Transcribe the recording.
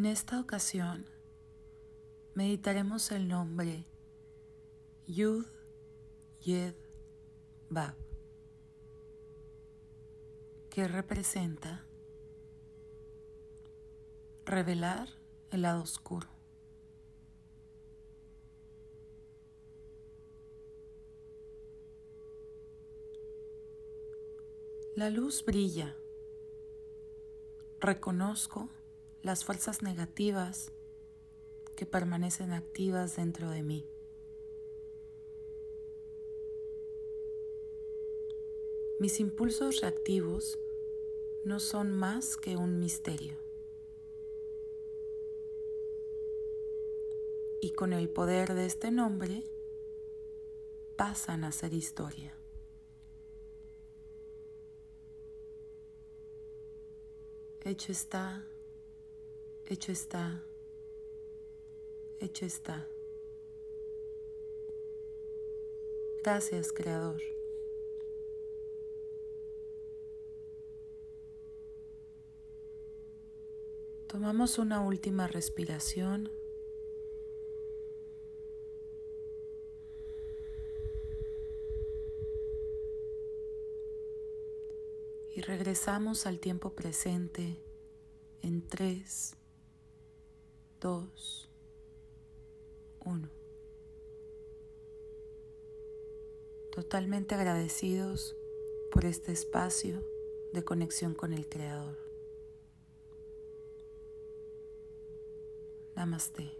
En esta ocasión meditaremos el nombre Yud Yed Bab, que representa revelar el lado oscuro. La luz brilla. Reconozco las fuerzas negativas que permanecen activas dentro de mí. Mis impulsos reactivos no son más que un misterio. Y con el poder de este nombre pasan a ser historia. Hecho está, hecho está, hecho está. Gracias, Creador. Tomamos una última respiración. y regresamos al tiempo presente en 3, 2, 1. Totalmente agradecidos por este espacio de conexión con el Creador. Namaste.